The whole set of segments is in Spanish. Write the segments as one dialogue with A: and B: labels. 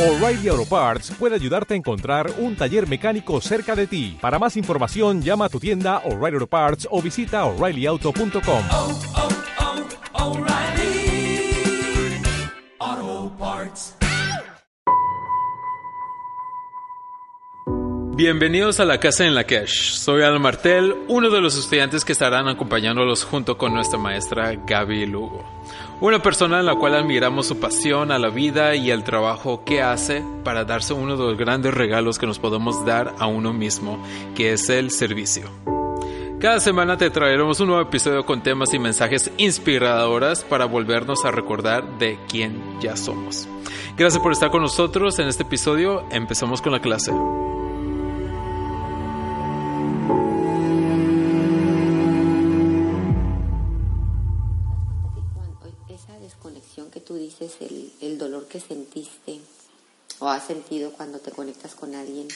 A: O'Reilly Auto Parts puede ayudarte a encontrar un taller mecánico cerca de ti. Para más información, llama a tu tienda O'Reilly Auto Parts o visita oreillyauto.com.
B: oh, oh, Parts.
C: Bienvenidos a la casa en la Cash. Soy Al Martel, uno de los estudiantes que estarán acompañándolos junto con nuestra maestra Gaby Lugo. Una persona en la cual admiramos su pasión a la vida y el trabajo que hace para darse uno de los grandes regalos que nos podemos dar a uno mismo, que es el servicio. Cada semana te traeremos un nuevo episodio con temas y mensajes inspiradores para volvernos a recordar de quién ya somos. Gracias por estar con nosotros en este episodio. Empezamos con la clase.
D: El, el dolor que sentiste o has sentido cuando te conectas con alguien,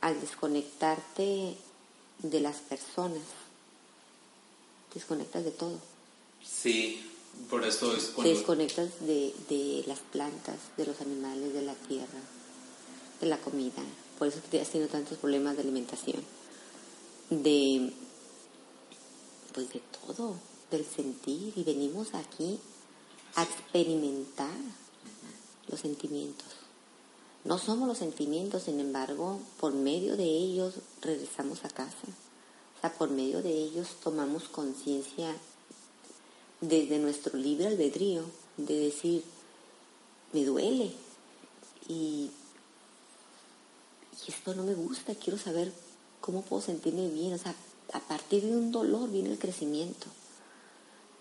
D: al desconectarte de las personas, desconectas de todo.
C: Sí, por eso es
D: Te desconectas de, de las plantas, de los animales, de la tierra, de la comida. Por eso que has tenido tantos problemas de alimentación. De, pues de todo, del sentir. Y venimos aquí a experimentar los sentimientos. No somos los sentimientos, sin embargo, por medio de ellos regresamos a casa. O sea, por medio de ellos tomamos conciencia desde nuestro libre albedrío de decir, me duele y, y esto no me gusta, quiero saber cómo puedo sentirme bien. O sea, a partir de un dolor viene el crecimiento.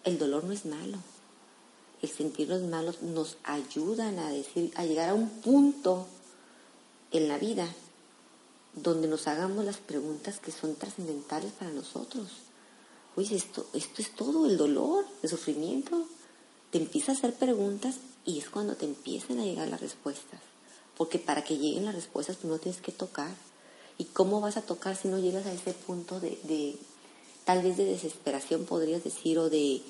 D: El dolor no es malo. El sentirnos malos nos ayudan a decir, a llegar a un punto en la vida donde nos hagamos las preguntas que son trascendentales para nosotros. Oye, esto, esto es todo, el dolor, el sufrimiento. Te empiezas a hacer preguntas y es cuando te empiezan a llegar las respuestas. Porque para que lleguen las respuestas tú no tienes que tocar. ¿Y cómo vas a tocar si no llegas a ese punto de, de tal vez de desesperación, podrías decir, o de,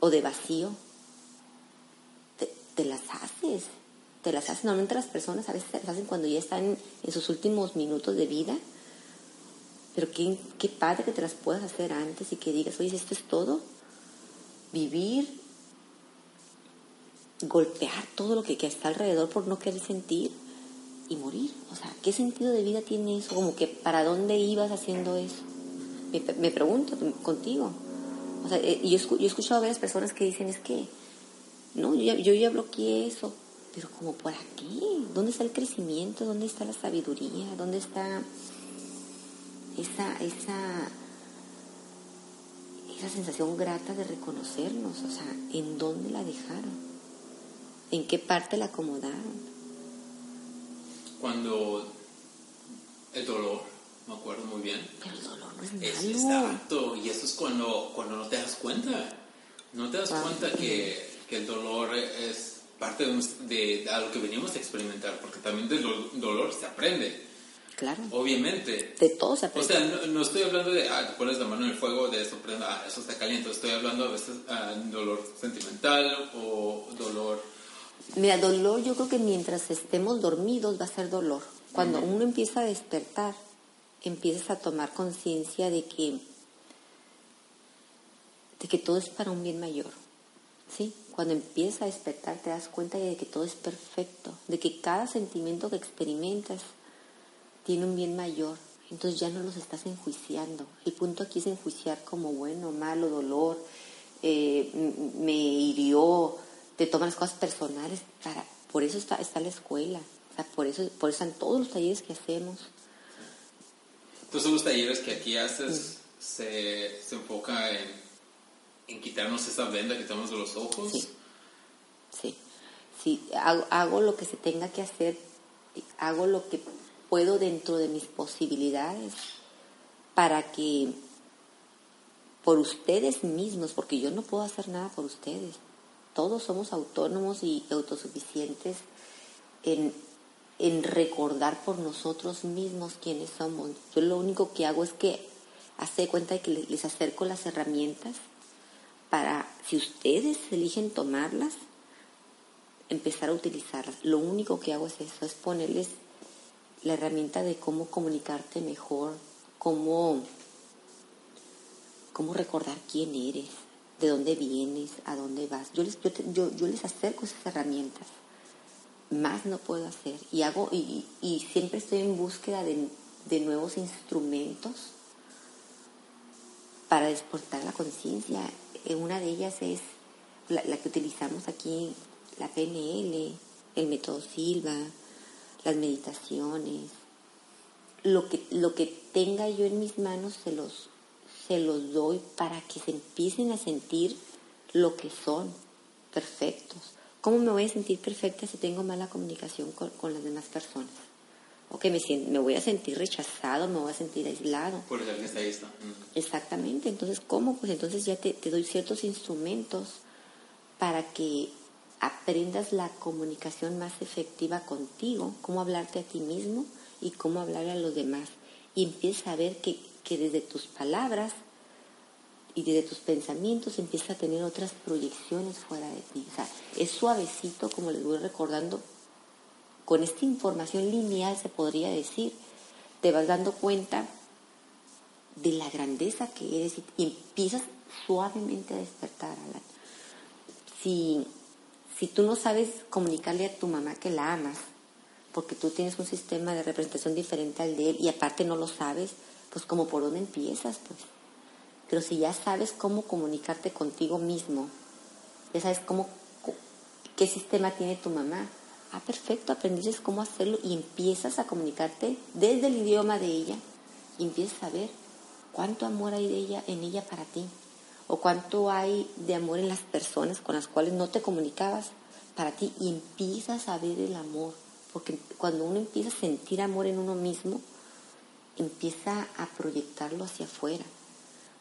D: o de vacío? Te, las haces, te las hacen. Normalmente las personas a veces las hacen cuando ya están en sus últimos minutos de vida. Pero qué, qué padre que te las puedas hacer antes y que digas, oye, esto es todo. Vivir, golpear todo lo que, que está alrededor por no querer sentir y morir. O sea, ¿qué sentido de vida tiene eso? Como que para dónde ibas haciendo eso. Me, me pregunto contigo. O sea, eh, yo, yo he escuchado a varias personas que dicen, es que, no, yo ya, yo ya bloqueé eso. Pero como por aquí, ¿dónde está el crecimiento? ¿Dónde está la sabiduría? ¿Dónde está esa, esa, esa sensación grata de reconocernos? O sea, ¿en dónde la dejaron? ¿En qué parte la acomodaron?
C: Cuando el dolor, me acuerdo muy bien.
D: Pero el dolor no es
C: Es
D: malo.
C: exacto, y eso es cuando, cuando no te das cuenta. No te das cuenta que, que el dolor es parte de, un- de a lo que venimos a experimentar, porque también del do- dolor se aprende,
D: Claro.
C: obviamente.
D: De todo se
C: O
D: aprende.
C: sea, no, no estoy hablando de, ah, te pones la mano en el fuego, de esto, prende, ah, eso está caliente. Estoy hablando a veces ah, dolor sentimental o dolor...
D: Mira, dolor, yo creo que mientras estemos dormidos va a ser dolor. Cuando uno empieza a despertar, empiezas a tomar conciencia de que, de que todo es para un bien mayor. ¿Sí? Cuando empiezas a despertar te das cuenta de que todo es perfecto, de que cada sentimiento que experimentas tiene un bien mayor. Entonces ya no los estás enjuiciando. El punto aquí es enjuiciar como bueno, malo, dolor, eh, me hirió, te toman las cosas personales. Para, por eso está, está la escuela. O sea, por eso, por eso están todos los talleres que hacemos.
C: Entonces los talleres que aquí haces se, se enfoca en, en quitarnos esa venda que tenemos de los ojos.
D: Sí. Sí. Sí, hago, hago lo que se tenga que hacer, hago lo que puedo dentro de mis posibilidades para que por ustedes mismos, porque yo no puedo hacer nada por ustedes. Todos somos autónomos y autosuficientes en, en recordar por nosotros mismos quiénes somos. Yo lo único que hago es que hace cuenta de que les, acerco las herramientas para, si ustedes eligen tomarlas, empezar a utilizarlas. Lo único que hago es eso, es ponerles la herramienta de cómo comunicarte mejor, cómo, cómo recordar quién eres, de dónde vienes, a dónde vas. Yo les, yo, yo- yo les acerco esas herramientas. Más no puedo hacer. Y hago, y, y siempre estoy en búsqueda de, de nuevos instrumentos para despertar la conciencia. Una de ellas es la, la que utilizamos aquí, la PNL, el método Silva, las meditaciones. Lo que, lo que tenga yo en mis manos se los, se los doy para que se empiecen a sentir lo que son, perfectos. ¿Cómo me voy a sentir perfecta si tengo mala comunicación con, con las demás personas? O que me, voy a sentir rechazado, me voy a sentir aislado.
C: Por que está ahí está.
D: Exactamente, entonces ¿cómo? Pues entonces ya te, te doy ciertos instrumentos para que aprendas la comunicación más efectiva contigo, cómo hablarte a ti mismo y cómo hablar a los demás. Y empiezas a ver que, que desde tus palabras y desde tus pensamientos empiezas a tener otras proyecciones fuera de ti. O sea, es suavecito, como les voy recordando, con esta información lineal se podría decir, te vas dando cuenta de la grandeza que eres y, empiezas suavemente a despertar, Alan. Si, si tú no sabes comunicarle a tu mamá que la amas, porque tú tienes un sistema de representación diferente al de él y aparte no lo sabes, pues como por dónde empiezas, pues. Pero si ya sabes cómo comunicarte contigo mismo, ya sabes cómo, qué sistema tiene tu mamá. Ah, perfecto, aprendices cómo hacerlo y empiezas a comunicarte desde el idioma de ella y empiezas a ver cuánto amor hay de ella en ella para ti o cuánto hay de amor en las personas con las cuales no te comunicabas para ti y empiezas a ver el amor, porque cuando uno empieza a sentir amor en uno mismo, empieza a proyectarlo hacia afuera.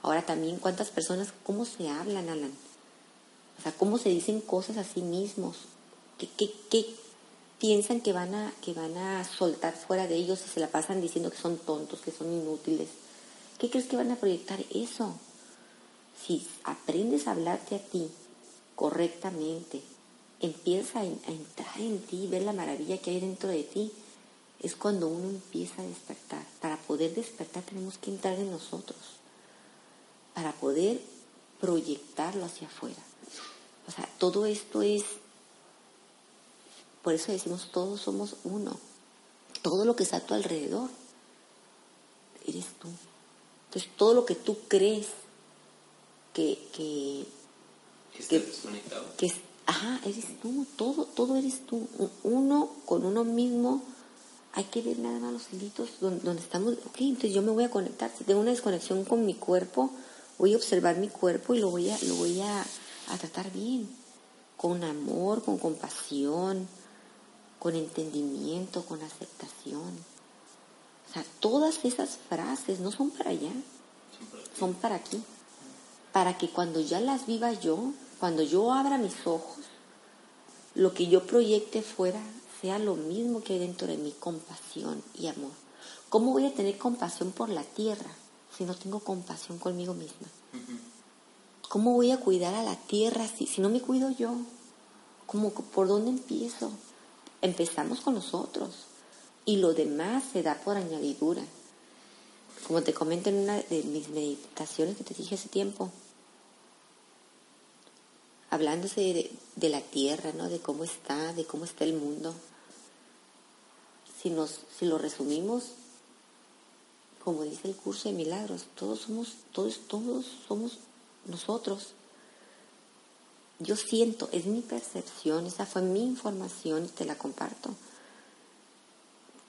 D: Ahora también cuántas personas, cómo se hablan, Alan. O sea, cómo se dicen cosas a sí mismos. ¿Qué, qué, qué piensan que van, a, que van a soltar fuera de ellos y se la pasan diciendo que son tontos, que son inútiles? ¿Qué crees que van a proyectar eso? Si aprendes a hablarte a ti correctamente, empiezas a, en- a entrar en ti, ver la maravilla que hay dentro de ti, es cuando uno empieza a despertar. Para poder despertar tenemos que entrar en nosotros, para poder proyectarlo hacia afuera. O sea, todo esto es, por eso decimos, todos somos uno. Todo lo que está a tu alrededor, eres tú. Entonces, todo lo que tú crees que, que, Que-
C: desconectado.
D: que ajá, eres tú, todo, todo eres tú. Uno con uno mismo, hay que ver nada más los hilitos donde, donde estamos. Ok, entonces yo me voy a conectar. Si tengo una desconexión con mi cuerpo, voy a observar mi cuerpo y lo voy a, lo voy a, a tratar bien. Con amor, con compasión, con entendimiento, con aceptación. O sea, todas esas frases no son para allá, son para aquí. Para que cuando ya las viva yo, cuando yo abra mis ojos, lo que yo proyecte fuera sea lo mismo que hay dentro de mí, compasión y amor. ¿Cómo voy a tener compasión por la tierra si no tengo compasión conmigo misma? ¿Cómo voy a cuidar a la tierra si, si no me cuido yo? ¿Cómo, ¿Por dónde empiezo? Empezamos con nosotros y lo demás se da por añadidura. Como te comento en una de mis meditaciones que te dije hace tiempo, hablándose de, de la tierra, ¿no? De cómo está, de cómo está el mundo. Si nos, si lo resumimos, como dice el curso de milagros, todos somos, todos, todos somos nosotros. Yo siento, es mi percepción, esa fue mi información y te la comparto.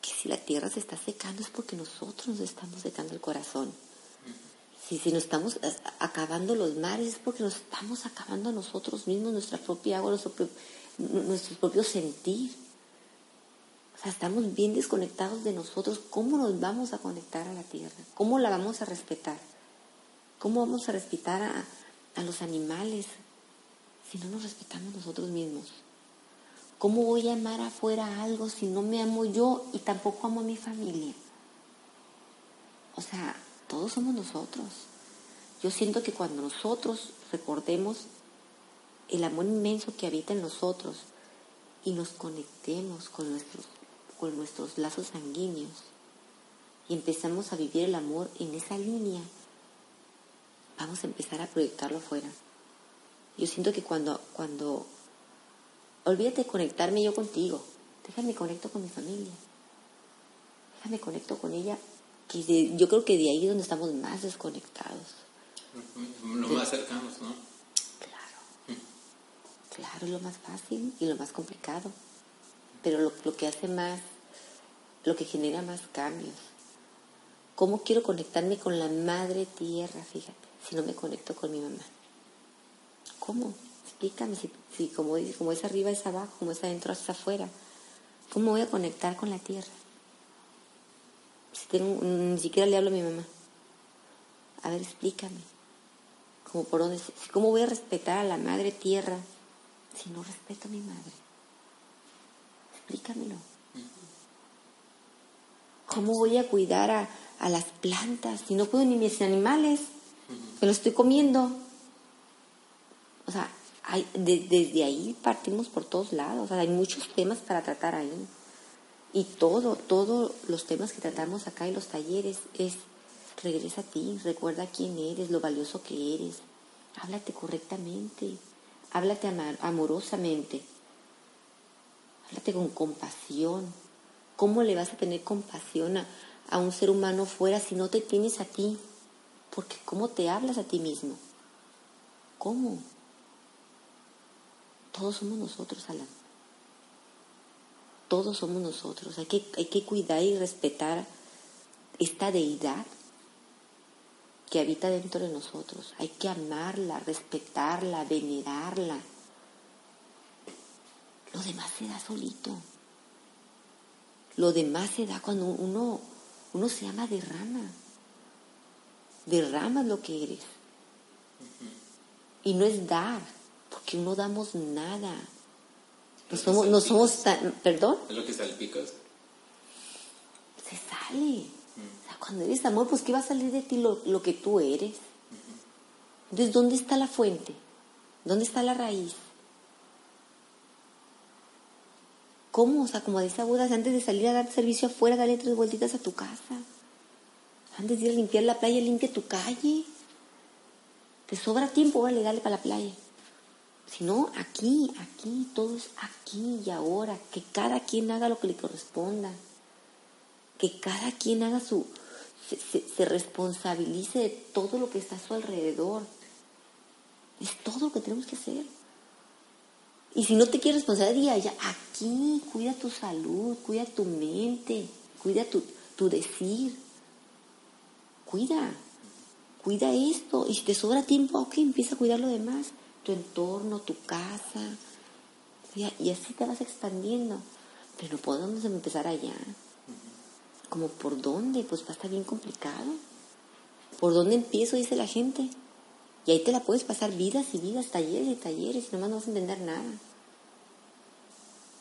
D: Que si la tierra se está secando es porque nosotros nos estamos secando el corazón. Si, si nos estamos acabando los mares es porque nos estamos acabando a nosotros mismos, nuestra propia agua, nuestro, nuestro propio sentir. O sea, estamos bien desconectados de nosotros. ¿Cómo nos vamos a conectar a la tierra? ¿Cómo la vamos a respetar? ¿Cómo vamos a respetar a, a los animales si no nos respetamos nosotros mismos? ¿Cómo voy a amar afuera algo si no me amo yo y tampoco amo a mi familia? O sea, todos somos nosotros. Yo siento que cuando nosotros recordemos el amor inmenso que habita en nosotros y nos conectemos con nuestros, con nuestros lazos sanguíneos y empezamos a vivir el amor en esa línea, vamos a empezar a proyectarlo afuera. Yo siento que cuando, cuando, olvídate de conectarme yo contigo, déjame conecto con mi familia, déjame conecto con ella, que de- yo creo que de ahí es donde estamos más desconectados.
C: Lo más cercanos, ¿no?
D: Claro. Claro, es lo más fácil y lo más complicado. Pero lo, lo que hace más, lo que genera más cambios. ¿Cómo quiero conectarme con la madre tierra, fíjate, si no me conecto con mi mamá? ¿Cómo? Explícame, si, si como, como es arriba es abajo, como es adentro es afuera. ¿Cómo voy a conectar con la tierra? Si tengo, ni siquiera le hablo a mi mamá. A ver, explícame. Como por dónde, ¿Cómo voy a respetar a la madre tierra si no respeto a mi madre? Explícamelo. ¿Cómo voy a cuidar a, a las plantas si no puedo ni mis animales? Me lo estoy comiendo. O sea, hay, de- desde ahí partimos por todos lados. O sea, hay muchos temas para tratar ahí. Y todo, todos los temas que tratamos acá en los talleres es regresa a ti, recuerda quién eres, lo valioso que eres. Háblate correctamente, háblate amorosamente, háblate con compasión. ¿Cómo le vas a tener compasión a, a un ser humano fuera si no te tienes a ti? Porque ¿cómo te hablas a ti mismo? ¿Cómo? Todos somos nosotros, Alan. Todos somos nosotros. Hay que, hay que cuidar y respetar esta deidad que habita dentro de nosotros. Hay que amarla, respetarla, venerarla. Lo demás se da solito. Lo demás se da cuando uno, uno se llama derrama. Derramas lo que eres. Y no es dar, porque no damos nada. No somos, no somos tan, perdón,
C: Es lo que salpicas.
D: se sale. O sea, cuando eres amor, pues ¿qué va a salir de ti lo, lo que tú eres? Entonces, ¿dónde está la fuente? ¿Dónde está la raíz? ¿Cómo? O sea, como dice Buda, antes de salir a dar servicio afuera, dale tres vueltitas a tu casa. Antes de ir a limpiar la playa, limpia tu calle. Te sobra tiempo, órale, dale para la playa. Si no, aquí, aquí, todo es aquí y ahora. Que cada quien haga lo que le corresponda. Que cada quien haga su. se responsabilice de todo lo que está a su alrededor. Es todo lo que tenemos que hacer. Y si no te quieres responsabilizar, ya aquí, cuida tu salud, cuida tu mente, cuida tu, tu decir. Cuida, cuida esto. Y si te sobra tiempo, ok, empieza a cuidar lo demás. Tu entorno, tu casa. Y, así te vas expandiendo. Pero no podemos empezar allá. ¿Como por dónde? Pues va a estar bien complicado. ¿Por dónde empiezo? Dice la gente. Y ahí te la puedes pasar vidas y vidas, talleres y talleres, y nomás no vas a entender nada.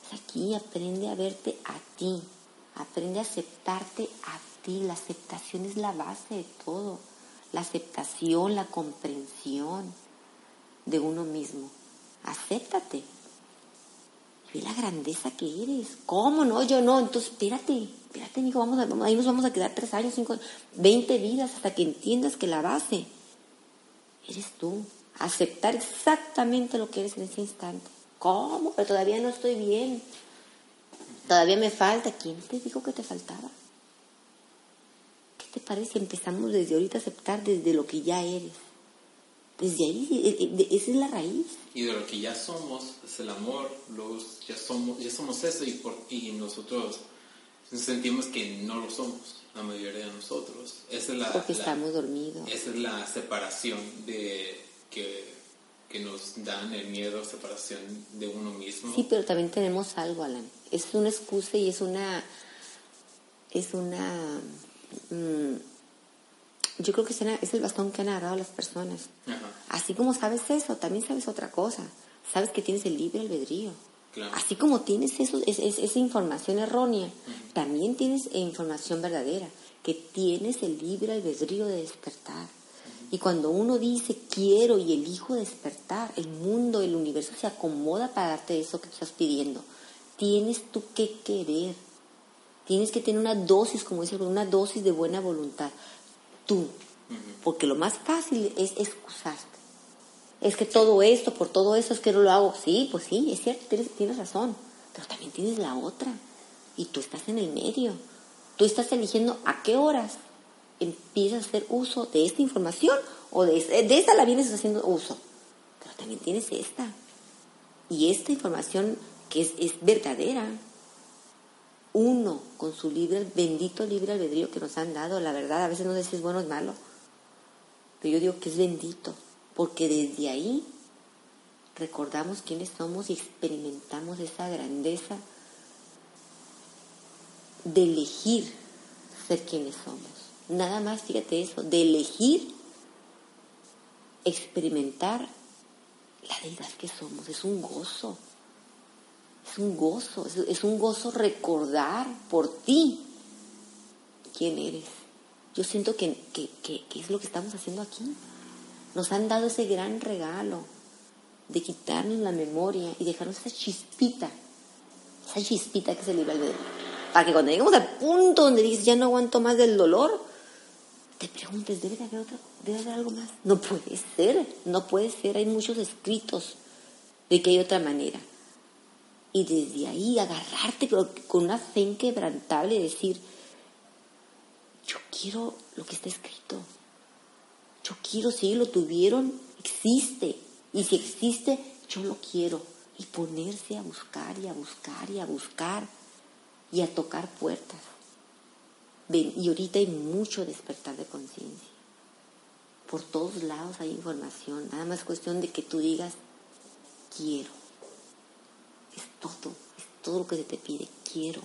D: Es aquí, aprende a verte a ti. Aprende a aceptarte a ti. La aceptación es la base de todo. La aceptación, la comprensión de uno mismo. Acéptate. Ve la grandeza que eres. ¿Cómo no? Yo no. Entonces, espérate, espérate, mijo, vamos a, ahí nos vamos a quedar tres años, cinco, veinte vidas hasta que entiendas que la base eres tú. Aceptar exactamente lo que eres en ese instante. ¿Cómo? Pero todavía no estoy bien. Todavía me falta. ¿Quién te dijo que te faltaba? ¿Qué te parece si empezamos desde ahorita a aceptar desde lo que ya eres? Desde ahí, eh, eh, esa es la raíz.
C: Y de lo que ya somos es el amor, los, ya, somos, ya somos eso y, por, y nosotros sentimos que no lo somos, la mayoría de nosotros. Esa es la,
D: Porque
C: la-
D: estamos dormidos.
C: Esa es la separación de que, que nos dan el miedo, separación de uno mismo.
D: Sí, pero también tenemos algo, Alan. Es una excusa y es una. Es una. mm, yo creo que es, el bastón que han agarrado las personas.
C: Ajá,
D: Así como sabes eso, también sabes otra cosa. Sabes que tienes el libre albedrío.
C: Claro.
D: Así como tienes eso, es- es- esa información errónea, también tienes información verdadera, que tienes el libre albedrío de despertar. Y cuando uno dice quiero y elijo despertar, el mundo, el universo se acomoda para darte eso que estás pidiendo. tienes tú que querer. Tienes que tener una dosis, como dice, una dosis de buena voluntad. Tú. Porque lo más fácil es excusarte. Es que todo esto, por todo eso es que no lo hago. Sí, pues sí, es cierto, tienes, tienes razón. Pero también tienes la otra. Y tú estás en el medio. Tú estás eligiendo a qué horas empiezas a hacer uso de esta información o de, de esta la vienes haciendo uso. Pero también tienes esta. Y esta información que es, es verdadera, uno con su libre, bendito libre albedrío que nos han dado, la verdad, a veces no sé si es bueno o es malo, pero yo digo que es bendito, porque desde ahí recordamos quiénes somos y experimentamos esa grandeza de elegir ser quienes somos. Nada más, fíjate eso, de elegir experimentar la deidad que somos. Es un gozo. Es un gozo. Es, un gozo recordar por ti quién eres. Yo siento que, que, que, que es lo que estamos haciendo aquí. Nos han dado ese gran regalo de quitarnos la memoria y dejarnos esa chispita, esa chispita que se libre albedrío. Para que cuando lleguemos al punto donde dices, ya no aguanto más del dolor, te preguntes, ¿debe de haber, otra, ¿debe de haber algo más? No puede ser, no puede ser. Hay muchos escritos de que hay otra manera. Y desde ahí agarrarte con una fe inquebrantable y decir, yo quiero lo que está escrito. Yo quiero, si lo tuvieron, existe. Y si existe, yo lo quiero. Y ponerse a buscar y a buscar y a buscar y a tocar puertas. Y ahorita hay mucho despertar de conciencia. Por todos lados hay información. Nada más cuestión de que tú digas, quiero. Todo, es todo lo que se te pide. Quiero.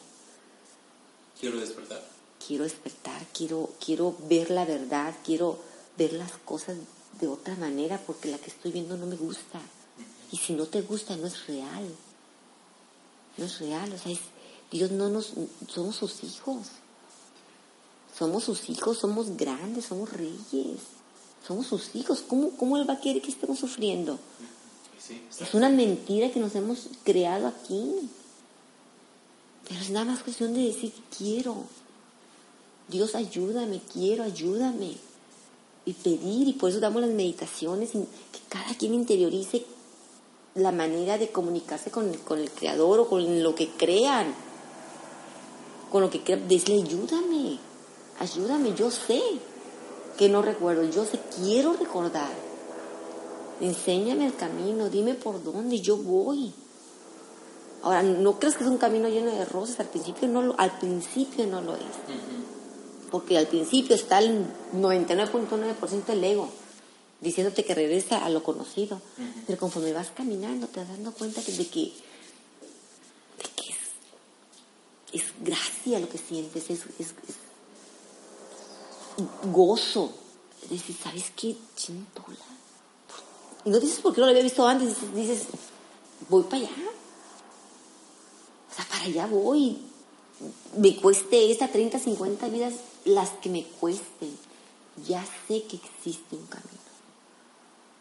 C: Quiero despertar.
D: Quiero despertar, quiero, quiero ver la verdad, quiero ver las cosas de otra manera porque la que estoy viendo no me gusta. Y si no te gusta, no es real. No es real. O sea, es, Dios no nos, somos sus hijos. Somos sus hijos, somos grandes, somos reyes. Somos sus hijos. ¿Cómo, cómo Él va a querer que estemos sufriendo?
C: Sí,
D: Es una mentira que nos hemos creado aquí. Pero es nada más cuestión de decir, quiero. Dios, ayúdame, quiero, ayúdame. Y pedir, y por eso damos las meditaciones, y que cada quien interiorice la manera de comunicarse con, con el Creador o con lo que crean. Con lo que crean, decirle, ayúdame, ayúdame, yo sé que no recuerdo, yo sé, quiero recordar. Enséñame el camino, dime por dónde yo voy. Ahora, no crees que es un camino lleno de rosas, al principio no lo, al principio no lo es. Porque al principio está el 99.9% del ego, diciéndote que regresa a lo conocido. Pero conforme vas caminando, te vas dando cuenta de que, de que es, es gracia lo que sientes, es, es- es gozo. Es decir, ¿sabes qué? Chintola. Y no dices porque no lo había visto antes, dices, voy para allá. O sea, para allá voy. Me cueste esta 30, 50 vidas, las que me cuesten. Ya sé que existe un camino.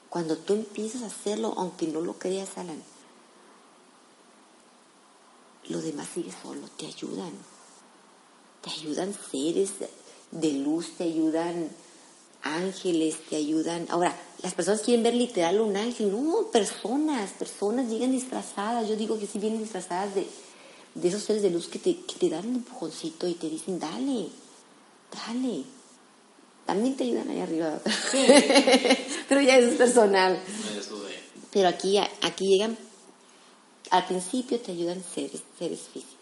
D: Cuando tú empiezas a hacerlo, aunque no lo creas, Alan, lo demás sigue solo, te ayudan. Te ayudan seres de luz, te ayudan ángeles, te ayudan. Ahora, las personas quieren ver literal un ángel. No, personas, personas llegan disfrazadas. Yo digo que sí vienen disfrazadas de, de esos seres de luz que te, que te dan un empujoncito y te dicen, dale, dale. También te ayudan ahí arriba. Pero ya eso es personal.
C: Eso de...
D: Pero aquí, aquí llegan, al principio te ayudan seres, seres físicos.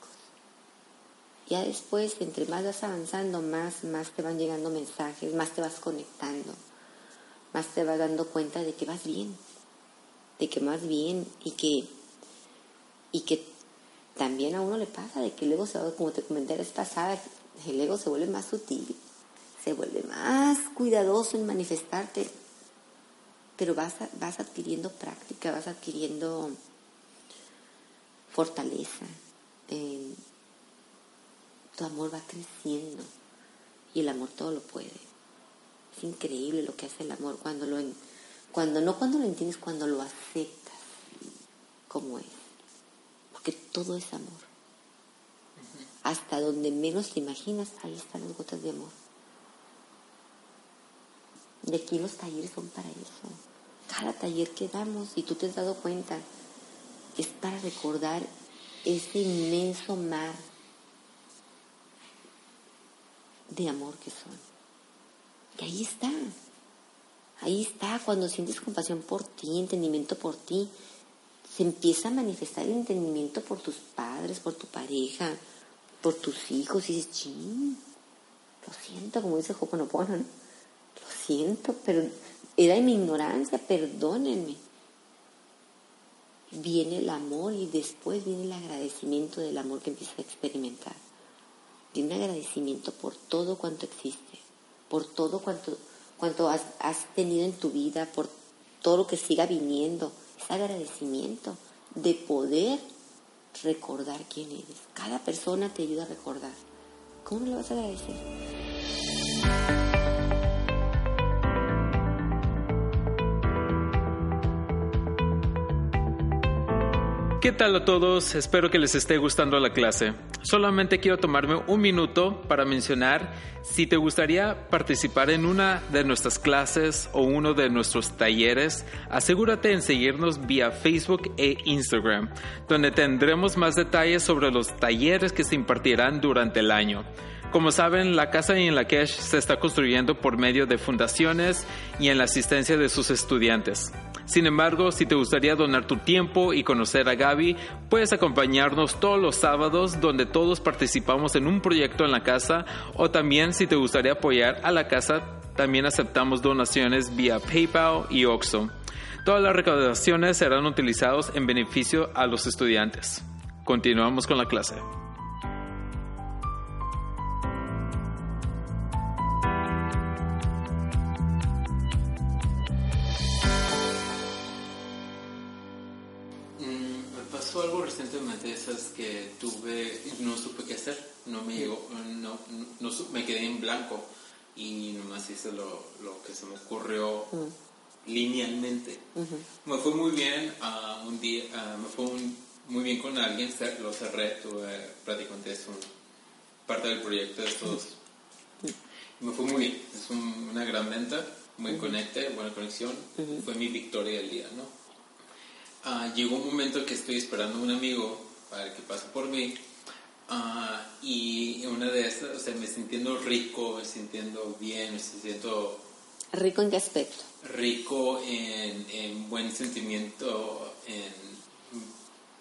D: Ya después, entre más vas avanzando, más, más te van llegando mensajes, más te vas conectando, más te vas dando cuenta de que vas bien, de que vas bien y que, y que también a uno le pasa de que el ego se va, como te comenté la vez pasada, el ego se vuelve más sutil, se vuelve más cuidadoso en manifestarte, pero vas, vas adquiriendo práctica, vas adquiriendo fortaleza, eh, tu amor va creciendo y el amor todo lo puede. Es increíble lo que hace el amor cuando lo cuando no cuando lo entiendes, cuando lo aceptas como es. Porque todo es amor. Hasta donde menos te imaginas, ahí están las gotas de amor. De aquí los talleres son para eso. Cada taller que damos, y tú te has dado cuenta, es para recordar ese inmenso mar de amor que son. Y ahí está. Ahí está, cuando sientes compasión por ti, entendimiento por ti, se empieza a manifestar el entendimiento por tus padres, por tu pareja, por tus hijos, y dices, ching, lo siento, como dice Hoponopono, ¿no? Lo siento, pero era de mi ignorancia, perdónenme. Viene el amor y después viene el agradecimiento del amor que empiezas a experimentar. Un agradecimiento por todo cuanto existe, por todo cuanto, cuanto has, has tenido en tu vida, por todo lo que siga viniendo. Es agradecimiento de poder recordar quién eres. Cada persona te ayuda a recordar. ¿Cómo le vas a agradecer?
C: ¿Qué tal a todos? Espero que les esté gustando la clase. Solamente quiero tomarme un minuto para mencionar si te gustaría participar en una de nuestras clases o uno de nuestros talleres, asegúrate en seguirnos vía Facebook e Instagram, donde tendremos más detalles sobre los talleres que se impartirán durante el año. Como saben, la casa en la Kesh se está construyendo por medio de fundaciones y en la asistencia de sus estudiantes. Sin embargo, si te gustaría donar tu tiempo y conocer a Gaby, puedes acompañarnos todos los sábados donde todos participamos en un proyecto en la casa o también si te gustaría apoyar a la casa, también aceptamos donaciones vía PayPal y Oxxo. Todas las recaudaciones serán utilizadas en beneficio a los estudiantes. Continuamos con la clase. No me llegó, no, no me quedé en blanco y nomás hice lo, lo que se me ocurrió linealmente. Me fue muy bien, ah, un día, ah, me fue un- muy bien con alguien, lo cerré, tuve prácticamente es parte del proyecto de estos. Me fue muy bien, es un- una gran venta, muy conecte, buena conexión, fue mi victoria del día, ¿no? Ah, llegó un momento que estoy esperando a un amigo para que pase por mí ah, y una de estas, o sea, me sintiendo rico, me sintiendo bien, me sintiendo
D: ¿Rico en qué aspecto?
C: rico en, en buen sentimiento, en,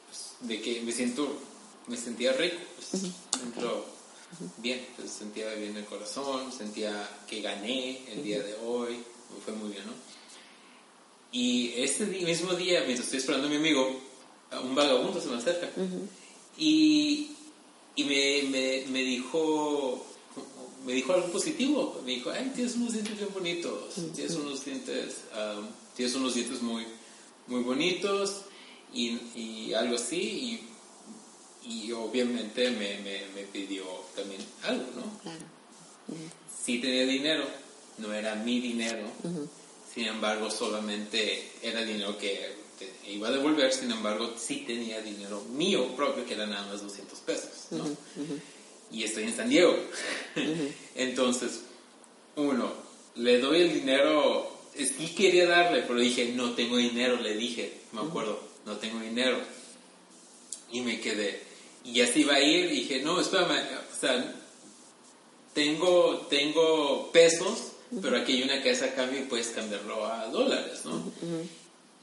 C: pues, de que me siento, me sentía rico, pues, dentro bien, pues, sentía bien el corazón, sentía que gané el día de hoy, fue muy bien, ¿no? Y ese mismo día, mientras estoy esperando a mi amigo, un vagabundo se me acerca. Y, y me, me, me dijo me dijo algo positivo. Me dijo ay tienes unos dientes bien bonitos tienes unos dientes um, tienes unos dientes muy muy bonitos y, y algo así y, y obviamente me, me, me pidió también algo no
D: Claro.
C: sí tenía dinero, no era mi dinero, sin embargo solamente era dinero que te iba a devolver, sin embargo sí tenía dinero mío propio que era nada más 200 pesos, ¿no? Y estoy en San Diego. Entonces, uno, le doy el dinero, sí quería darle, pero dije, no tengo dinero, le dije, me acuerdo, no tengo dinero. Y me quedé. Y ya se iba a ir, dije, no, espérame, o sea, tengo, tengo pesos, pero aquí hay una casa a cambio y puedes cambiarlo a dólares, ¿no?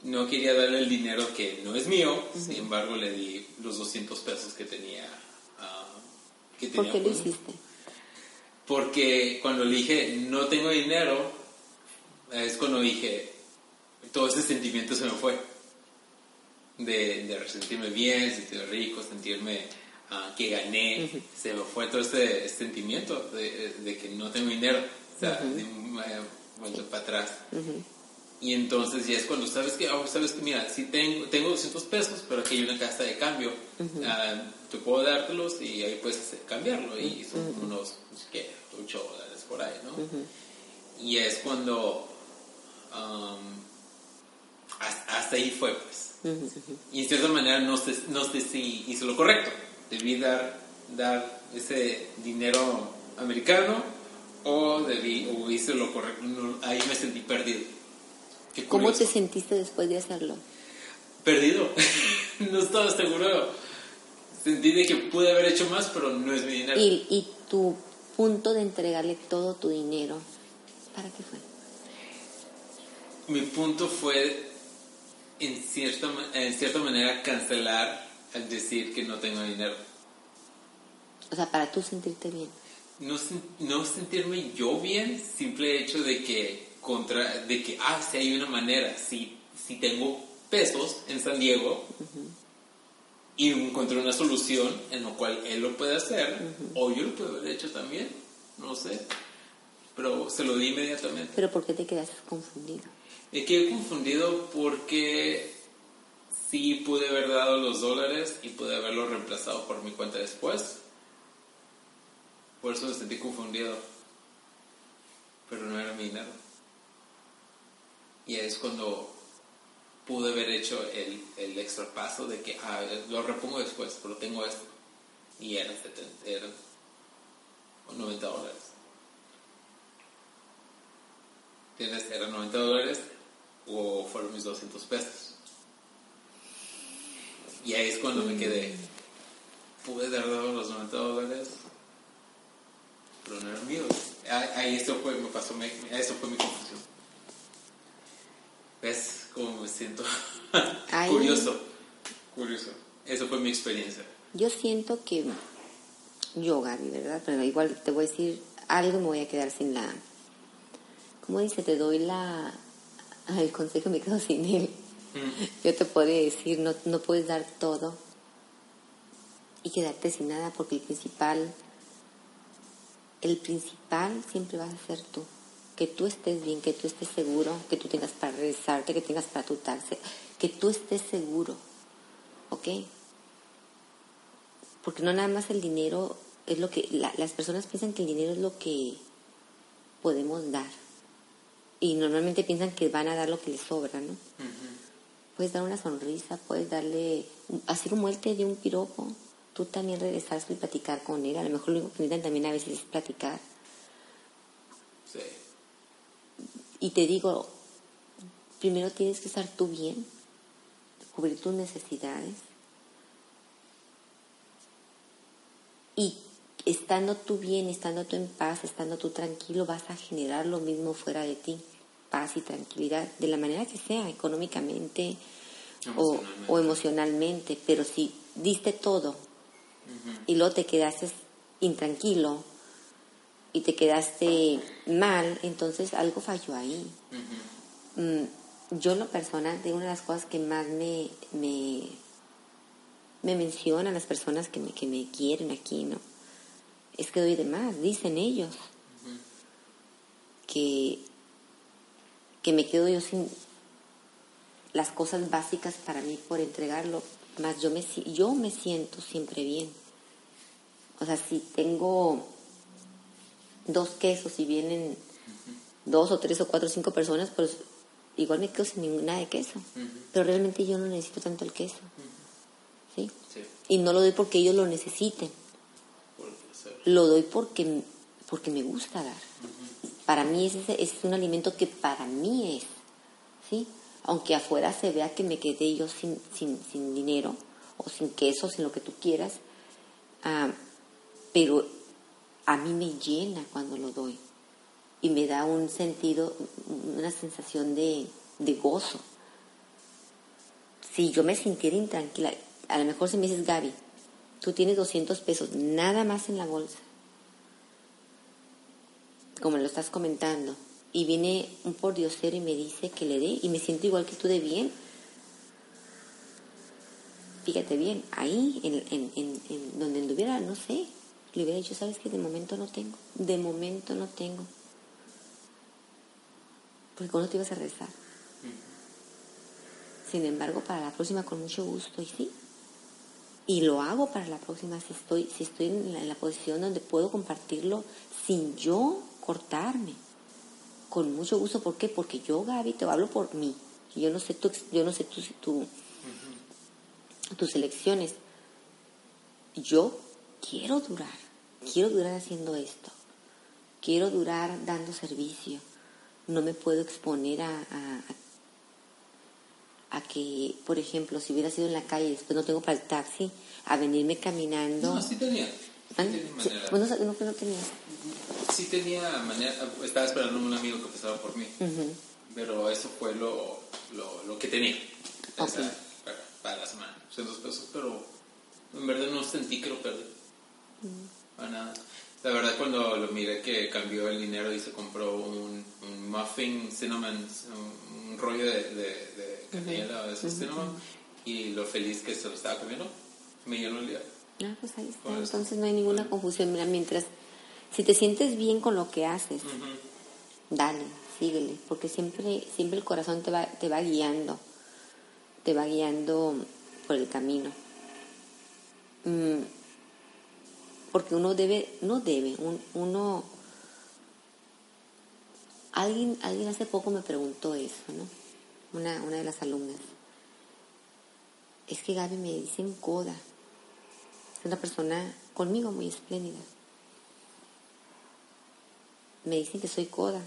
C: No quería darle el dinero que no es mío, sin embargo le di los 200 pesos que tenía. que
D: ¿Por qué lo hiciste?
C: Porque cuando le dije no tengo dinero, es cuando dije todo ese sentimiento se me fue. De, de sentirme bien, sentirme rico, sentirme ah, que gané. Se me fue todo ese sentimiento de, de que no tengo dinero. O sea, de un- eh, vuelto para atrás. Y entonces ya es cuando sabes que, oh, sabes que, mira, sí tengo, tengo 200 pesos, pero aquí hay una casa de cambio. Te puedo dártelos y ahí puedes hacer- cambiarlo. Y son como unos, qué, 8 dólares por ahí, ¿no? Y es cuando hasta, hasta ahí fue, pues. Y en cierta manera no sé, no sé si hice lo correcto. Debí dar, dar ese dinero americano o debí o hice lo correcto. No, ahí me sentí perdido. Qué
D: ¿Cómo te sentiste después de hacerlo?
C: Perdido. no estaba seguro. Sentí de que pude haber hecho más, pero no es mi dinero.
D: Y, y tu punto de entregarle todo tu dinero, ¿para qué fue?
C: Mi punto fue, en cierta, en cierta manera, cancelar al decir que no tengo dinero.
D: O sea, para tú sentirte bien.
C: No, no sentirme yo bien, simple hecho de que, contra, de que, ah, si hay una manera, si, si tengo pesos en San Diego y encontré una solución en la cual él lo puede hacer, o yo lo puedo haber hecho también, no sé, pero se lo di inmediatamente.
D: Pero ¿por qué te quedaste confundido?
C: Me quedé confundido porque sí pude haber dado los dólares y pude haberlo reemplazado por mi cuenta después. Por eso me sentí confundido. Pero no era mi dinero. Y es cuando pude haber hecho el, el extra paso de que ah, lo repongo después, pero tengo esto. Y eran, 70, eran 90 dólares. Tienes, eran 90 dólares o fueron mis 200 pesos. Y ahí es cuando me quedé. Pude dar los 90 dólares, pero no eran míos. Ahí, ahí eso fue, me pasó, eso fue mi confusión. ¿Ves cómo me siento? Curioso, curioso. Eso fue mi experiencia.
D: Yo siento que yo, Gaby, ¿verdad? Pero igual te voy a decir algo me voy a quedar sin la... ¿Cómo dice? Te doy la... El consejo me quedo sin él. Yo te puedo decir, no, no puedes dar todo y quedarte sin nada porque el principal, el principal siempre vas a ser tú. Que tú estés bien, que tú estés seguro, que tú tengas para regresarte, que tengas para tu taxi, que tú estés seguro. ¿Ok? Porque no nada más el dinero es lo que... la- las personas piensan que el dinero es lo que podemos dar. Y normalmente piensan que van a dar lo que les sobra, ¿no? Puedes dar una sonrisa, puedes darle, así como él te dio un piropo, tú también regresar y platicar con él. A lo mejor lo único que necesitan también a veces es platicar.
C: Sí.
D: Y te digo, primero tienes que estar tú bien, cubrir tus necesidades. Y estando tú bien, estando tú en paz, estando tú tranquilo, vas a generar lo mismo fuera de ti, paz y tranquilidad, de la manera que sea, económicamente o,
C: Emocionalmente.
D: o emocionalmente. Pero si diste todo y luego te quedaste intranquilo y te quedaste mal, entonces algo falló ahí. Mm, yo lo personal, de una de las cosas que más me, me, me mencionan las personas que me, que me quieren aquí, ¿no? Es que doy de más, dicen ellos. Que, que me quedo yo sin las cosas básicas para mí por entregarlo, más yo me, yo me siento siempre bien. O sea, si tengo dos quesos y vienen dos o tres o cuatro o cinco personas, pues igual me quedo sin ninguna de queso. Pero realmente yo no necesito tanto el queso. ¿Sí?
C: Sí.
D: Y no lo doy porque ellos lo necesiten. Lo doy porque, porque me gusta dar. Para mí es, ese- es un alimento que para mí es. ¿Sí? Aunque afuera se vea que me quedé yo sin, sin, sin dinero o sin queso, sin lo que tú quieras. ah, pero a mí me llena cuando lo doy y me da un sentido, una sensación de, de gozo. Si yo me sintiera intranquila, a lo mejor si me dices, Gaby, tú tienes 200 pesos, nada más en la bolsa, como lo estás comentando, y viene un pordiosero y me dice que le dé, y me siento igual que tú de bien. Fíjate bien, ahí, en, en, en, en donde anduviera, no sé, le hubiera dicho, sabes que de momento no tengo, de momento no tengo. Porque cuando te ibas a rezar. Sin embargo, para la próxima con mucho gusto, y sí. Y lo hago para la próxima si estoy, si estoy en la, en la posición donde puedo compartirlo sin yo cortarme. Con mucho gusto, ¿por qué? Porque yo, Gaby, te hablo por mí. Yo no sé tu, yo no sé tu, tu- tus elecciones. Yo quiero durar, quiero durar haciendo esto, quiero durar dando servicio. No me puedo exponer a, a, a que, por ejemplo, si hubiera sido en la calle y después no tengo para el taxi, a venirme caminando.
C: No, sí tenía. Sí tenía
D: Sí, bueno, no, no, no tenía.
C: Sí tenía manera. Estaba esperando un amigo que pasaba por mí. Pero eso fue lo, lo, lo que tenía. O sea,
D: Ok.
C: para, para la semana. 200 pesos. Pero en verdad no sentí que lo perdí. Para nada. La verdad, cuando lo miré que cambió el dinero y se compró un, un muffin cinnamon, un, un rollo de, de, de canela de esos cinnamon, y lo feliz que se lo estaba comiendo, me llenó el día.
D: Ah, pues ahí está.
C: Por eso.
D: Entonces no hay ninguna confusión. Mira, mientras, si te sientes bien con lo que haces, dale, síguele, porque siempre, siempre el corazón te va, te va guiando, te va guiando por el camino. Mm, porque uno debe, no debe, un- uno, alguien, alguien hace poco me preguntó eso, ¿no? Una, una de las alumnas. Es que Gaby me dicen coda. Es una persona conmigo muy espléndida. Me dicen que soy coda.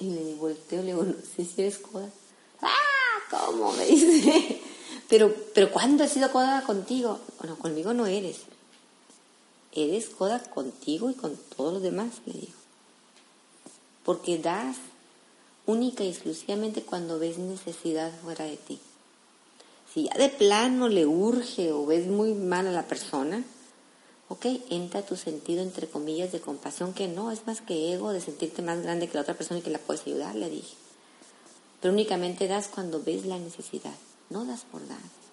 D: Y le volteo, le digo, no sé si eres coda. ¡Ah! ¿Cómo? Me dice. Pero, pero ¿cuándo he sido coda contigo? Bueno, conmigo no eres. Eres coda contigo y con todos los demás, le digo. Porque das única y exclusivamente cuando ves necesidad fuera de ti. Si ya de plano le urge o ves muy mal a la persona, ok, entra tu sentido entre comillas de compasión, que no, es más que ego, de sentirte más grande que la otra persona y que la puedes ayudar, le dije. Pero únicamente das cuando ves la necesidad, no das por dar.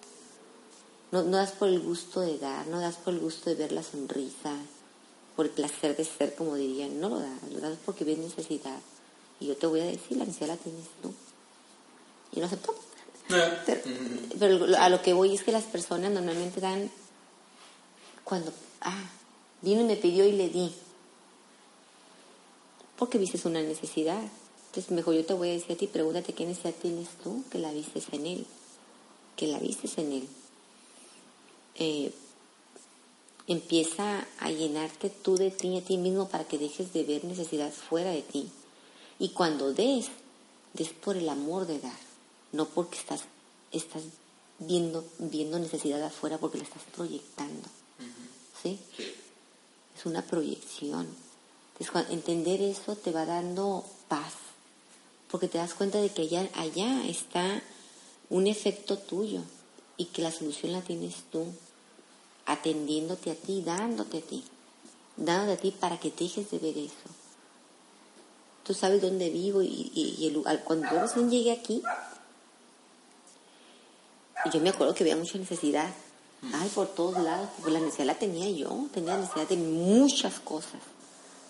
D: No, no das por el gusto de dar, no das por el gusto de ver la sonrisa, por el placer de ser, como dirían, no lo das, lo das porque ves necesidad. Y yo te voy a decir, la necesidad la tienes tú. Y lo acepto. Pero, pero lo- a lo que voy es que las personas normalmente dan cuando, ah, vino y me pidió y le di. Porque viste una necesidad. Entonces, mejor yo te voy a decir a ti, pregúntate qué necesidad tienes tú que la vistes en él. Que la vistes en él. Eh, empieza a llenarte tú de ti a ti mismo para que dejes de ver necesidad fuera de ti. Y cuando des, des por el amor de dar, no porque estás, estás viendo, viendo necesidad afuera porque la estás proyectando. ¿Sí? Es una proyección. Entonces, entender eso te va dando paz, porque te das cuenta de que allá, allá está un efecto tuyo y que la solución la tienes tú, atendiéndote a ti, dándote a ti, dándote a ti para que dejes de ver eso. Tú sabes dónde vivo y, y- y el. Cuando yo recién llegué aquí, yo me acuerdo que había mucha necesidad. Ay, por todos lados, porque la necesidad la tenía yo, tenía necesidad de muchas cosas.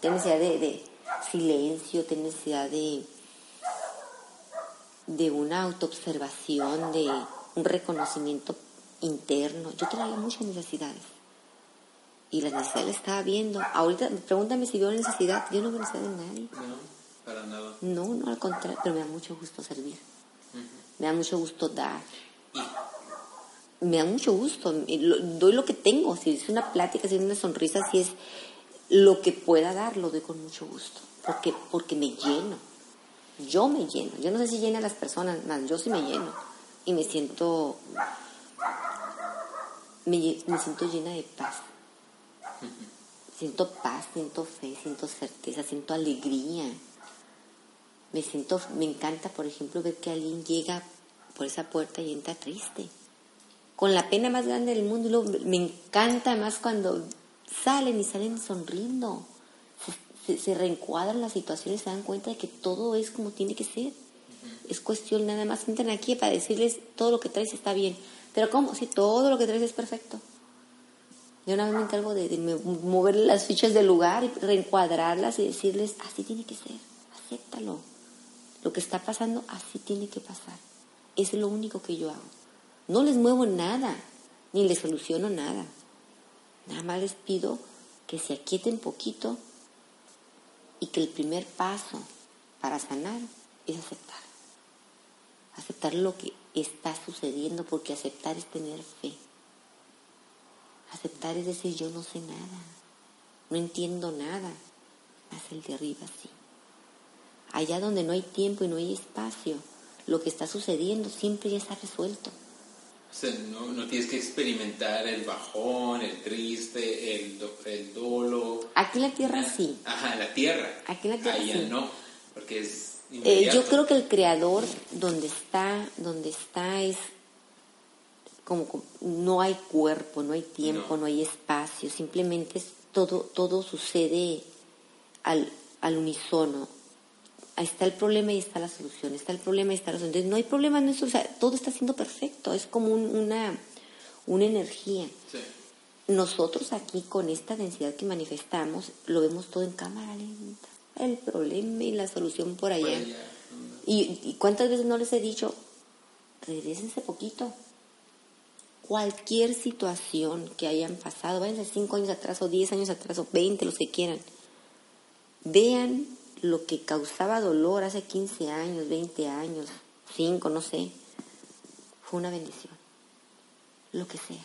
D: Tenía necesidad de, de silencio, tenía necesidad de, de una autoobservación, de un reconocimiento interno. Yo traía muchas necesidades. Y las necesidades las estaba viendo. Ahorita, pregúntame si veo necesidad. Yo no veo necesidad de nadie.
C: No, para nada.
D: No, no, al contrario, pero me da mucho gusto servir. Me da mucho gusto dar. Me da mucho gusto. doy lo que tengo. Si es una plática, si es una sonrisa, si es lo que pueda dar, lo doy con mucho gusto. Porque, porque me lleno. Yo me lleno. Yo no sé si llena a las personas, más yo sí me lleno. Y me siento. Me, me siento llena de paz. Siento paz, siento fe, siento certeza, siento alegría. Me siento, me encanta, por ejemplo, ver que alguien llega por esa puerta y entra triste. Con la pena más grande del mundo. Y luego me encanta más cuando salen y salen sonriendo. Se reencuadran las situaciones, se dan cuenta de que todo es como tiene que ser. Es cuestión nada más. Entran aquí para decirles todo lo que traes está bien. Pero ¿cómo? Si todo lo que traes es perfecto. Yo una vez me encargo de, mover las fichas del lugar y reencuadrarlas y decirles, así tiene que ser, acéptalo. Lo que está pasando, así tiene que pasar. Es lo único que yo hago. No les muevo nada, ni les soluciono nada. Nada más les pido que se aquieten poquito y que el primer paso para sanar es aceptar. Aceptar lo que está sucediendo, porque aceptar es tener fe. Aceptar es decir, yo no sé nada, no entiendo nada, más el de arriba sí. Allá donde no hay tiempo y no hay espacio, lo que está sucediendo siempre ya está resuelto.
C: O sea, no, no tienes que experimentar el bajón, el triste, el, do- el dolo.
D: Aquí en la tierra sí.
C: Ajá, la tierra.
D: Aquí en la tierra
C: Allá
D: sí.
C: no, porque es
D: Eh, yo creo que el creador donde está, donde está es como, como- no hay cuerpo, no hay tiempo,
C: No.
D: no, hay espacio, simplemente es todo, todo sucede al, al unísono. Ahí está el problema y está la solución, está el problema y está la solución. Entonces, no hay problema, no hay solución, o sea, todo está siendo perfecto, es como un- una, una energía.
C: Sí.
D: Nosotros aquí con esta densidad que manifestamos lo vemos todo en cámara lenta. El problema y la solución por allá.
C: Por allá.
D: Y, y cuántas veces no les he dicho, regresense poquito. Cualquier situación que hayan pasado, váyanse cinco años atrás o diez años atrás o veinte, los que quieran. Vean lo que causaba dolor hace 15 años, 20 años, 5, no sé. Fue una bendición. Lo que sea.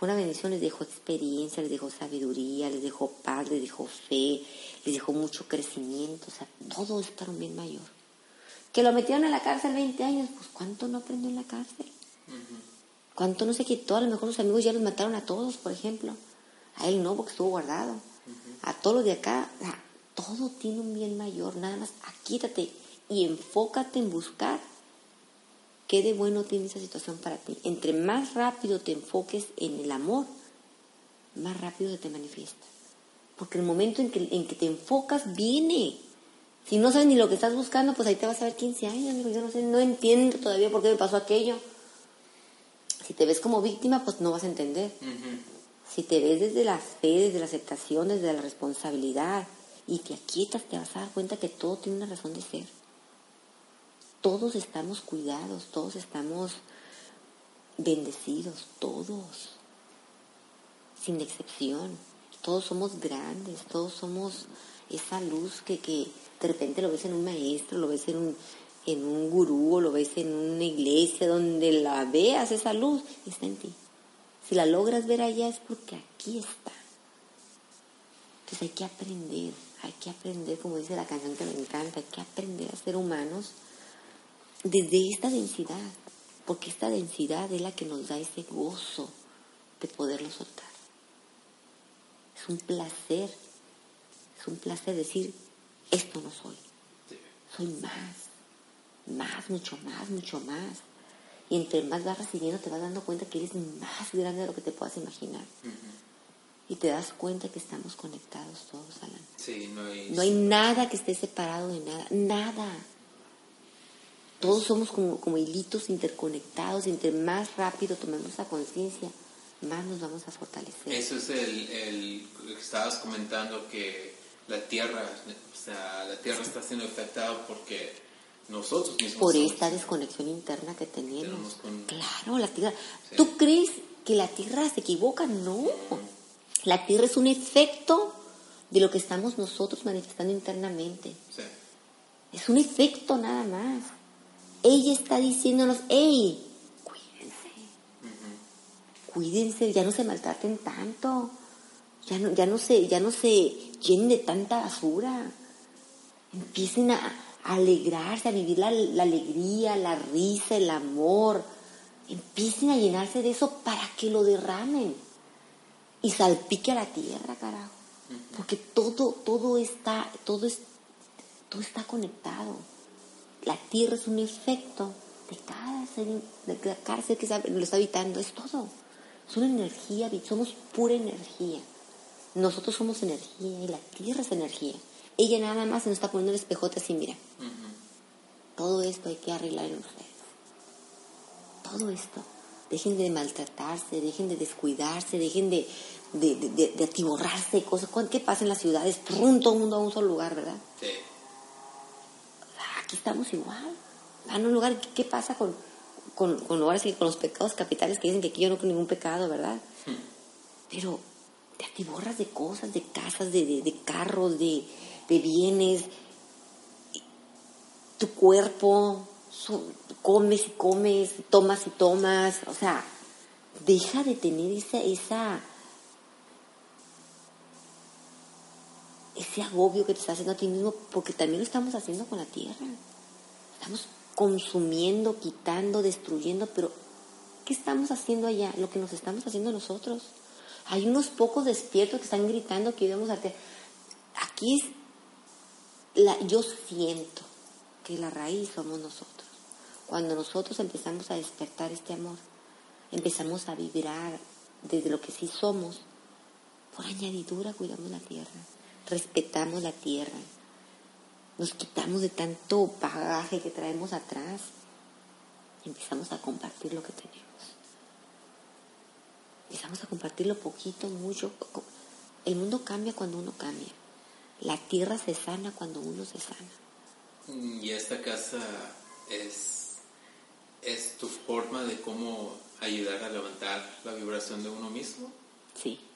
D: Fue una bendición, les dejó experiencia, les dejó sabiduría, les dejó paz, les dejó fe, les dejó mucho crecimiento, o sea, todo es para un bien mayor. Que lo metieron a la cárcel 20 años, pues ¿cuánto no aprendió en la cárcel? ¿Cuánto no se quitó? A lo mejor los amigos ya los mataron a todos, por ejemplo. A él no, porque estuvo guardado. A todos los de acá, o sea, todo tiene un bien mayor, nada más aquítate y enfócate en buscar qué de bueno tiene esa situación para ti. Entre más rápido te enfoques en el amor, más rápido se te manifiesta. Porque el momento en que, en que te enfocas viene. Si no sabes ni lo que estás buscando, pues ahí te vas a ver 15 años. amigo. Yo no sé, no entiendo todavía por qué me pasó aquello. Si te ves como víctima, pues no vas a entender. Si te ves desde la fe, desde la aceptación, desde la responsabilidad y te aquietas, te vas a dar cuenta que todo tiene una razón de ser. Todos estamos cuidados, todos estamos bendecidos, todos, sin excepción. Todos somos grandes, todos somos esa luz que, que de repente lo ves en un maestro, lo ves en un, en un gurú, o lo ves en una iglesia, donde la veas, esa luz está en ti. Si la logras ver allá es porque aquí está. Entonces hay que aprender, hay que aprender, como dice la canción que me encanta, hay que aprender a ser humanos desde esta densidad, porque esta densidad es la que nos da ese gozo de poderlo soltar. Es un placer, es un placer decir, esto no soy, soy más, más, mucho más, mucho más. Y entre más vas recibiendo te vas dando cuenta que eres más grande de lo que te puedas imaginar. Y te das cuenta que estamos conectados todos, Alan.
C: Sí, no hay...
D: No hay nada que esté separado de nada, nada. Todos somos como, como hilitos interconectados entre más rápido tomemos esa conciencia, más nos vamos a fortalecer.
C: Eso es el, el lo que estabas comentando que la Tierra, o sea, la Tierra está siendo afectada porque nosotros mismos
D: Por esta desconexión interna que tenemos.
C: Tenemos con-
D: Claro, la Tierra.
C: Sí.
D: ¿Tú crees que la Tierra se equivoca? No. La Tierra es un efecto de lo que estamos nosotros manifestando internamente.
C: Sí.
D: Es un efecto nada más. Ella está diciéndonos, hey, cuídense. Cuídense, ya no se maltraten tanto. Ya no, ya no se, ya no se llenen de tanta basura. Empiecen a, a alegrarse, a vivir la, la alegría, la risa, el amor. Empiecen a llenarse de eso para que lo derramen. Y salpique a la tierra, carajo. Porque todo, todo está, todo es, todo está conectado. La tierra es un efecto de cada ser, de cada ser que lo está habitando, es todo. Es una energía, somos pura energía. Nosotros somos energía y la tierra es energía. Ella nada más se nos está poniendo el espejote así, mira. Todo esto hay que arreglar en ustedes. Todo esto. Dejen de maltratarse, dejen de descuidarse, dejen de, de, de, atiborrarse cosas. ¿Cuán- ¿Qué pasa en las ciudades? Trum, todo el mundo a un solo lugar, ¿verdad?
C: Sí.
D: Aquí estamos igual. Van a un lugar, ¿qué, pasa con, con, con, ahora sí, con los pecados capitales que dicen que aquí yo no tengo ningún pecado, ¿verdad? Pero te atiborras de cosas, de casas, de, de, de carros, de, de bienes, tu cuerpo, su- comes y comes, tomas y tomas, o sea, deja de tener esa, esa, ese agobio que te estás haciendo a ti mismo, porque también lo estamos haciendo con la tierra. Estamos consumiendo, quitando, destruyendo, pero ¿qué estamos haciendo allá? Lo que nos estamos haciendo nosotros. Hay unos pocos despiertos que están gritando que íbamos a Aquí yo siento que la raíz somos nosotros. Cuando nosotros empezamos a despertar este amor, empezamos a vibrar desde lo que sí somos, por añadidura cuidamos la tierra, respetamos la tierra, nos quitamos de tanto bagaje que traemos atrás, empezamos a compartir lo que tenemos. Empezamos a compartirlo poquito, mucho. El mundo cambia cuando uno cambia. La tierra se sana cuando uno se sana.
C: Y esta casa es, es tu forma de cómo ayudar a levantar la vibración de uno mismo.
D: Sí, sí.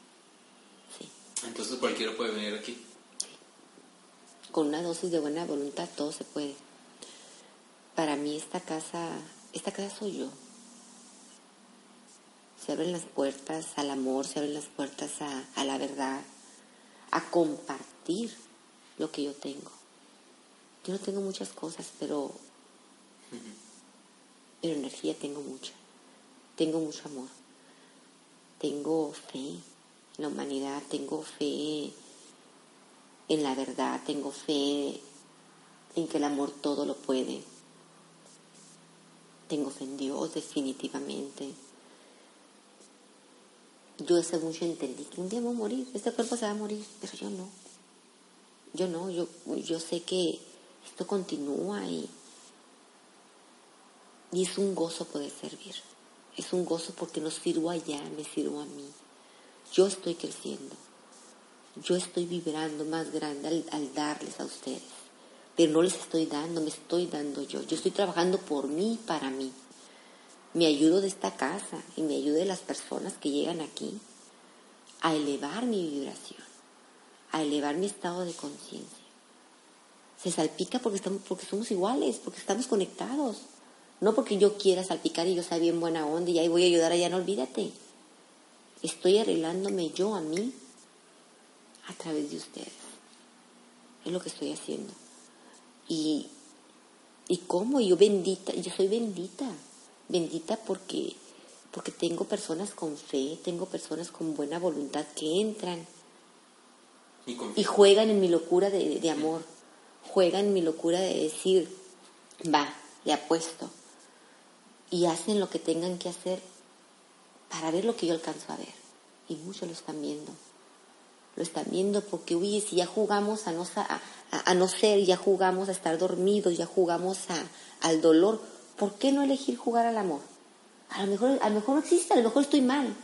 C: Entonces cualquiera puede venir aquí.
D: Con una dosis de buena voluntad todo se puede. Para mí esta casa, esta casa soy yo. Se abren las puertas al amor, se abren las puertas a, la verdad, a compartir lo que yo tengo. Yo no tengo muchas cosas, pero, pero energía tengo mucha. Tengo mucho amor. Tengo fe la humanidad, tengo fe en la verdad, tengo fe en que el amor todo lo puede. Tengo fe en Dios definitivamente. Yo hace mucho entendí que un día voy a morir, este cuerpo se va a morir, pero yo no. Yo no, yo, yo sé que esto continúa y, y es un gozo poder servir. Es un gozo porque no sirvo allá, me sirvo a mí. Yo estoy creciendo. Yo estoy vibrando más grande al, darles a ustedes. Pero no les estoy dando, me estoy dando yo. Yo estoy trabajando por mí, para mí. Me ayudo de esta casa y me ayudo de las personas que llegan aquí a elevar mi vibración, a elevar mi estado de conciencia. Se salpica porque, estamos, porque somos iguales, porque estamos conectados. No porque yo quiera salpicar y yo sea bien buena onda y ahí voy a ayudar allá, no olvídate. Estoy arreglándome yo a mí a través de ustedes. Es lo que estoy haciendo. Y, y cómo yo bendita, yo soy bendita, bendita porque, porque tengo personas con fe, tengo personas con buena voluntad que entran
C: Y
D: juegan en mi locura de, de amor, juegan en mi locura de decir, va, le apuesto, y hacen lo que tengan que hacer para ver lo que yo alcanzo a ver. Y muchos lo están viendo. Lo están viendo porque, uy, si ya jugamos a no, a, a- a no ser, ya jugamos a estar dormidos, ya jugamos a, al dolor, ¿por qué no elegir jugar al amor? A lo mejor, a lo mejor no existe, a lo mejor estoy mal.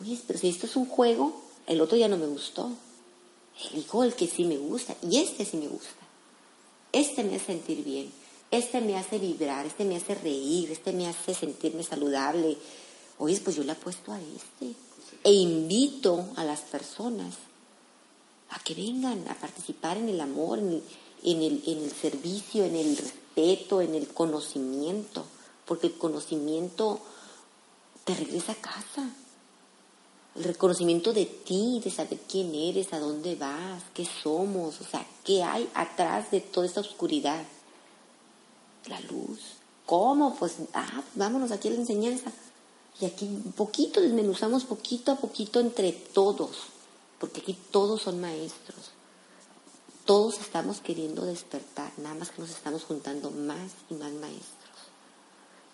D: Oye, pero si esto es un juego, el otro ya no me gustó. Elijo el que sí me gusta, y este sí me gusta. Este me hace sentir bien, este me hace vibrar, este me hace reír, este me hace sentirme saludable. Oye, pues yo le apuesto a este. E invito a las personas a que vengan a participar en el amor, en el, en el, en el servicio, en el respeto, en el conocimiento, porque el conocimiento te regresa a casa. El reconocimiento de ti, de saber quién eres, a dónde vas, qué somos, o sea, qué hay atrás de toda esta oscuridad. La luz. ¿Cómo? Pues, ah, vámonos aquí a la enseñanza. Y aquí un poquito, desmenuzamos poquito a poquito entre todos, porque aquí todos son maestros. Todos estamos queriendo despertar, nada más que nos estamos juntando más y más maestros.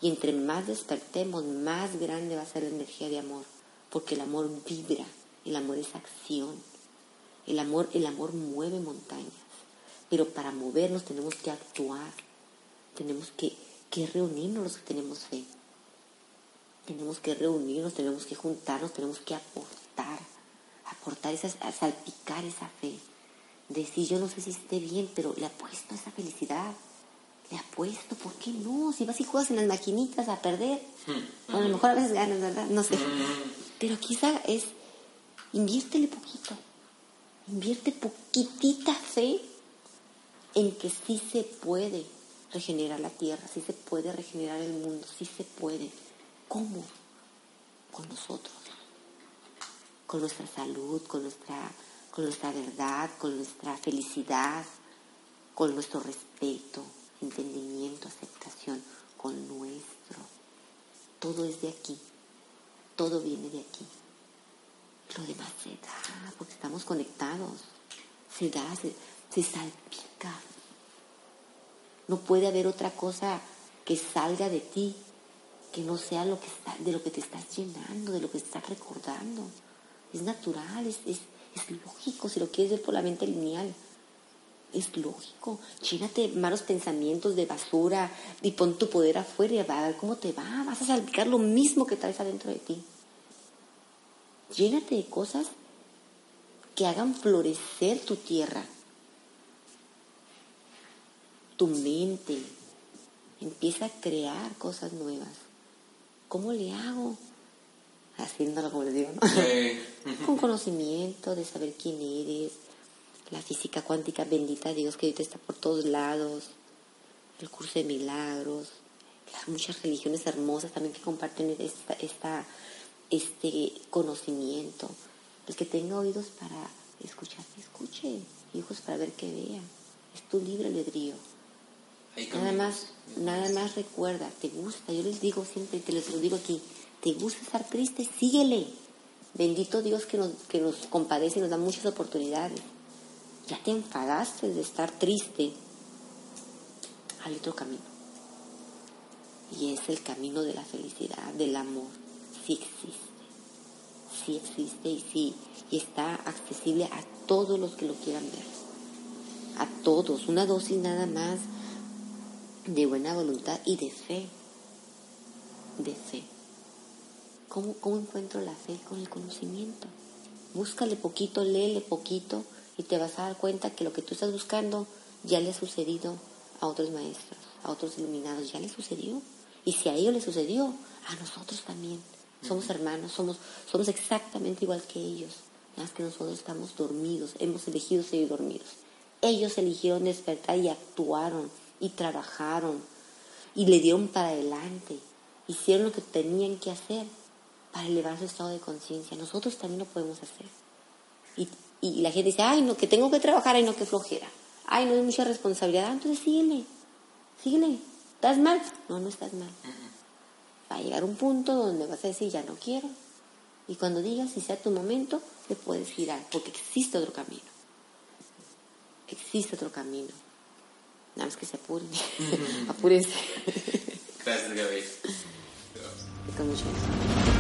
D: Y entre más despertemos, más grande va a ser la energía de amor, porque el amor vibra, el amor es acción. El amor, el amor mueve montañas, pero para movernos tenemos que actuar, tenemos que, que reunirnos los que tenemos fe. Tenemos que reunirnos, tenemos que juntarnos, tenemos que aportar, aportar esa, a salpicar esa fe. Decir, yo no sé si esté bien, pero le apuesto a esa felicidad. Le apuesto, ¿por qué no? Si vas y juegas en las maquinitas a perder, a lo mejor a veces ganas, ¿verdad? No sé. Pero quizá es, inviértele poquito. Invierte poquitita fe en que sí se puede. regenerar la tierra, sí se puede regenerar el mundo, sí se puede. ¿Cómo? Con nosotros, con nuestra salud, con nuestra, con nuestra verdad, con nuestra felicidad, con nuestro respeto, entendimiento, aceptación, con nuestro. Todo es de aquí, todo viene de aquí. Lo demás se da, porque estamos conectados, se da, se, se salpica. No puede haber otra cosa que salga de ti que no sea lo que está, de lo que te estás llenando, de lo que estás recordando. Es natural, es, es, es lógico, si lo quieres ver por la mente lineal. Es lógico. Llénate malos pensamientos, de basura, y pon tu poder afuera y va a ver cómo te va. Vas a salpicar lo mismo que traes adentro de ti. Llénate de cosas que hagan florecer tu tierra, tu mente. Empieza a crear cosas nuevas. ¿Cómo le hago? Haciéndolo como les digo, ¿no? Con conocimiento de saber quién eres, la física cuántica bendita Dios que ahorita está por todos lados, el curso de milagros, las muchas religiones hermosas también que comparten esta, esta, este conocimiento. El que tenga oídos para escuchar, que escuche, y ojos para ver que vea. Es tu libre albedrío. Nada más, nada más recuerda, te gusta, yo les digo siempre, te les lo digo aquí, te gusta estar triste, síguele. Bendito Dios que nos, que nos compadece y nos da muchas oportunidades. Ya te enfadaste de estar triste, hay otro camino. Y es el camino de la felicidad, del amor. Sí existe. Sí existe y sí, y está accesible a todos los que lo quieran ver. A todos. Una dosis nada más de buena voluntad y de fe. De fe. ¿Cómo, ¿Cómo encuentro la fe? Con el conocimiento. Búscale poquito, léele poquito y te vas a dar cuenta que lo que tú estás buscando ya le ha sucedido a otros maestros, a otros iluminados, ya le sucedió. Y si a ellos les sucedió, a nosotros también. Somos hermanos, somos, somos exactamente igual que ellos. Nada más que nosotros estamos dormidos, hemos elegido seguir dormidos. Ellos eligieron despertar y actuaron y trabajaron y le dieron para adelante. Hicieron lo que tenían que hacer para elevar su estado de conciencia. Nosotros también lo podemos hacer. Y, y la gente dice, ay, no, que tengo que trabajar, ay, no, que flojera. Ay, no es mucha responsabilidad. Entonces síguele, síguele. ¿Estás mal? No, no estás mal. Va a llegar un punto donde vas a decir, ya no quiero. Y cuando digas, si sea tu momento, te puedes girar, porque existe otro camino. Existe otro camino. Nada más que se apuren. Apúrense.
C: Gracias, Gaby.
D: Con mucho gusto.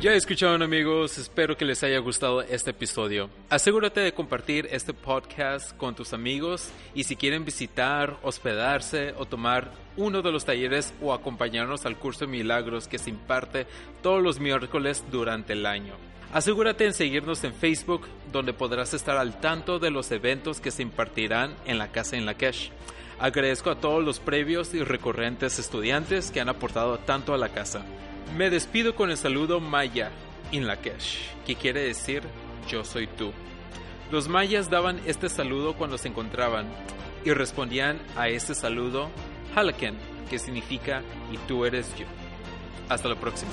C: Ya escucharon amigos, espero que les haya gustado este episodio. Asegúrate de compartir este podcast con tus amigos y si quieren visitar, hospedarse o tomar uno de los talleres o acompañarnos al curso de milagros que se imparte todos los miércoles durante el año. Asegúrate en seguirnos en Facebook donde podrás estar al tanto de los eventos que se impartirán en la casa en Lakesh. Agradezco a todos los previos y recurrentes estudiantes que han aportado tanto a la casa. Me despido con el saludo maya in Lakesh, que quiere decir yo soy tú. Los mayas daban este saludo cuando se encontraban y respondían a este saludo Halaken, que significa y tú eres yo. Hasta la próxima.